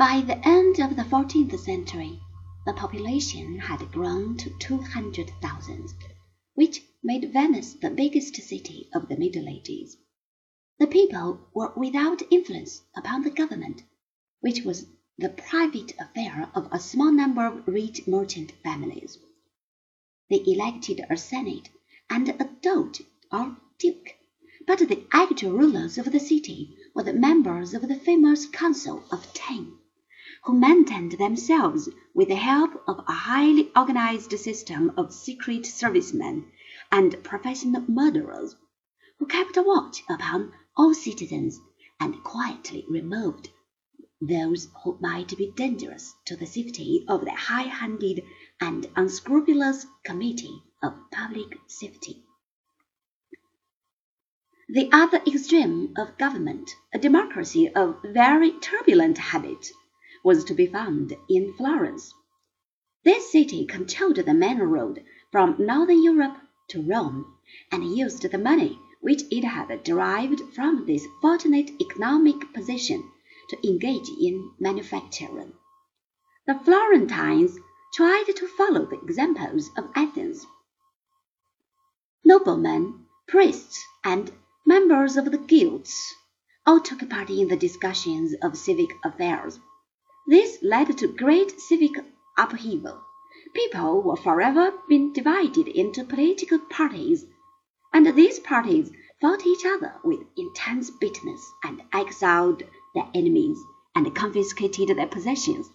By the end of the fourteenth century, the population had grown to two hundred thousand, which made Venice the biggest city of the Middle Ages. The people were without influence upon the government, which was the private affair of a small number of rich merchant families. They elected a senate and a doge or duke, but the actual rulers of the city were the members of the famous Council of Ten who maintained themselves with the help of a highly organized system of secret servicemen and professional murderers, who kept a watch upon all citizens and quietly removed those who might be dangerous to the safety of the high-handed and unscrupulous Committee of Public Safety. The other extreme of government, a democracy of very turbulent habit, was to be found in Florence. This city controlled the main road from northern Europe to Rome, and used the money which it had derived from this fortunate economic position to engage in manufacturing. The Florentines tried to follow the examples of Athens. Noblemen, priests, and members of the guilds all took part in the discussions of civic affairs. This led to great civic upheaval. People were forever being divided into political parties, and these parties fought each other with intense bitterness and exiled their enemies and confiscated their possessions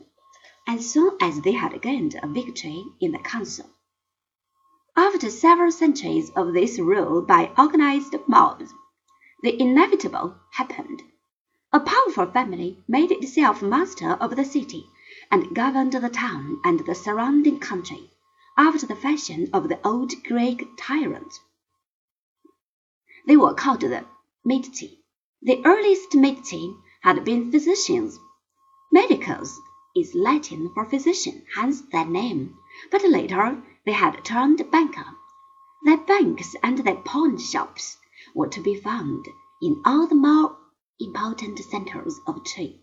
as soon as they had gained a victory in the council. After several centuries of this rule by organized mobs, the inevitable happened. A powerful family made itself master of the city and governed the town and the surrounding country after the fashion of the old Greek tyrants. They were called the Medici. The earliest Medici had been physicians. Medicus is Latin for physician, hence that name, but later they had turned banker. Their banks and their pawn shops were to be found in all the more important centers of trade.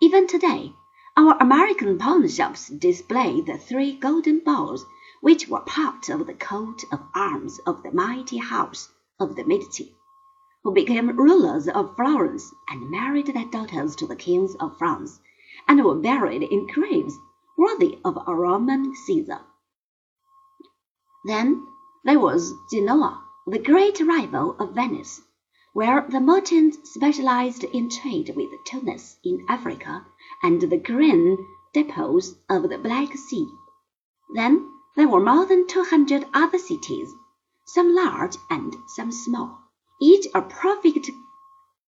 Even today, our American pawn shops display the three golden balls which were part of the coat of arms of the mighty house of the Medici, who became rulers of Florence and married their daughters to the kings of France, and were buried in graves worthy of a Roman Caesar. Then there was Genoa, the great rival of Venice where the merchants specialized in trade with Tunis in Africa and the grain depots of the Black Sea. Then there were more than two hundred other cities, some large and some small, each a perfect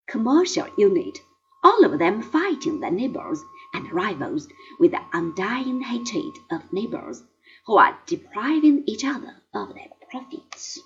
commercial unit, all of them fighting their neighbors and rivals with the undying hatred of neighbors who are depriving each other of their profits.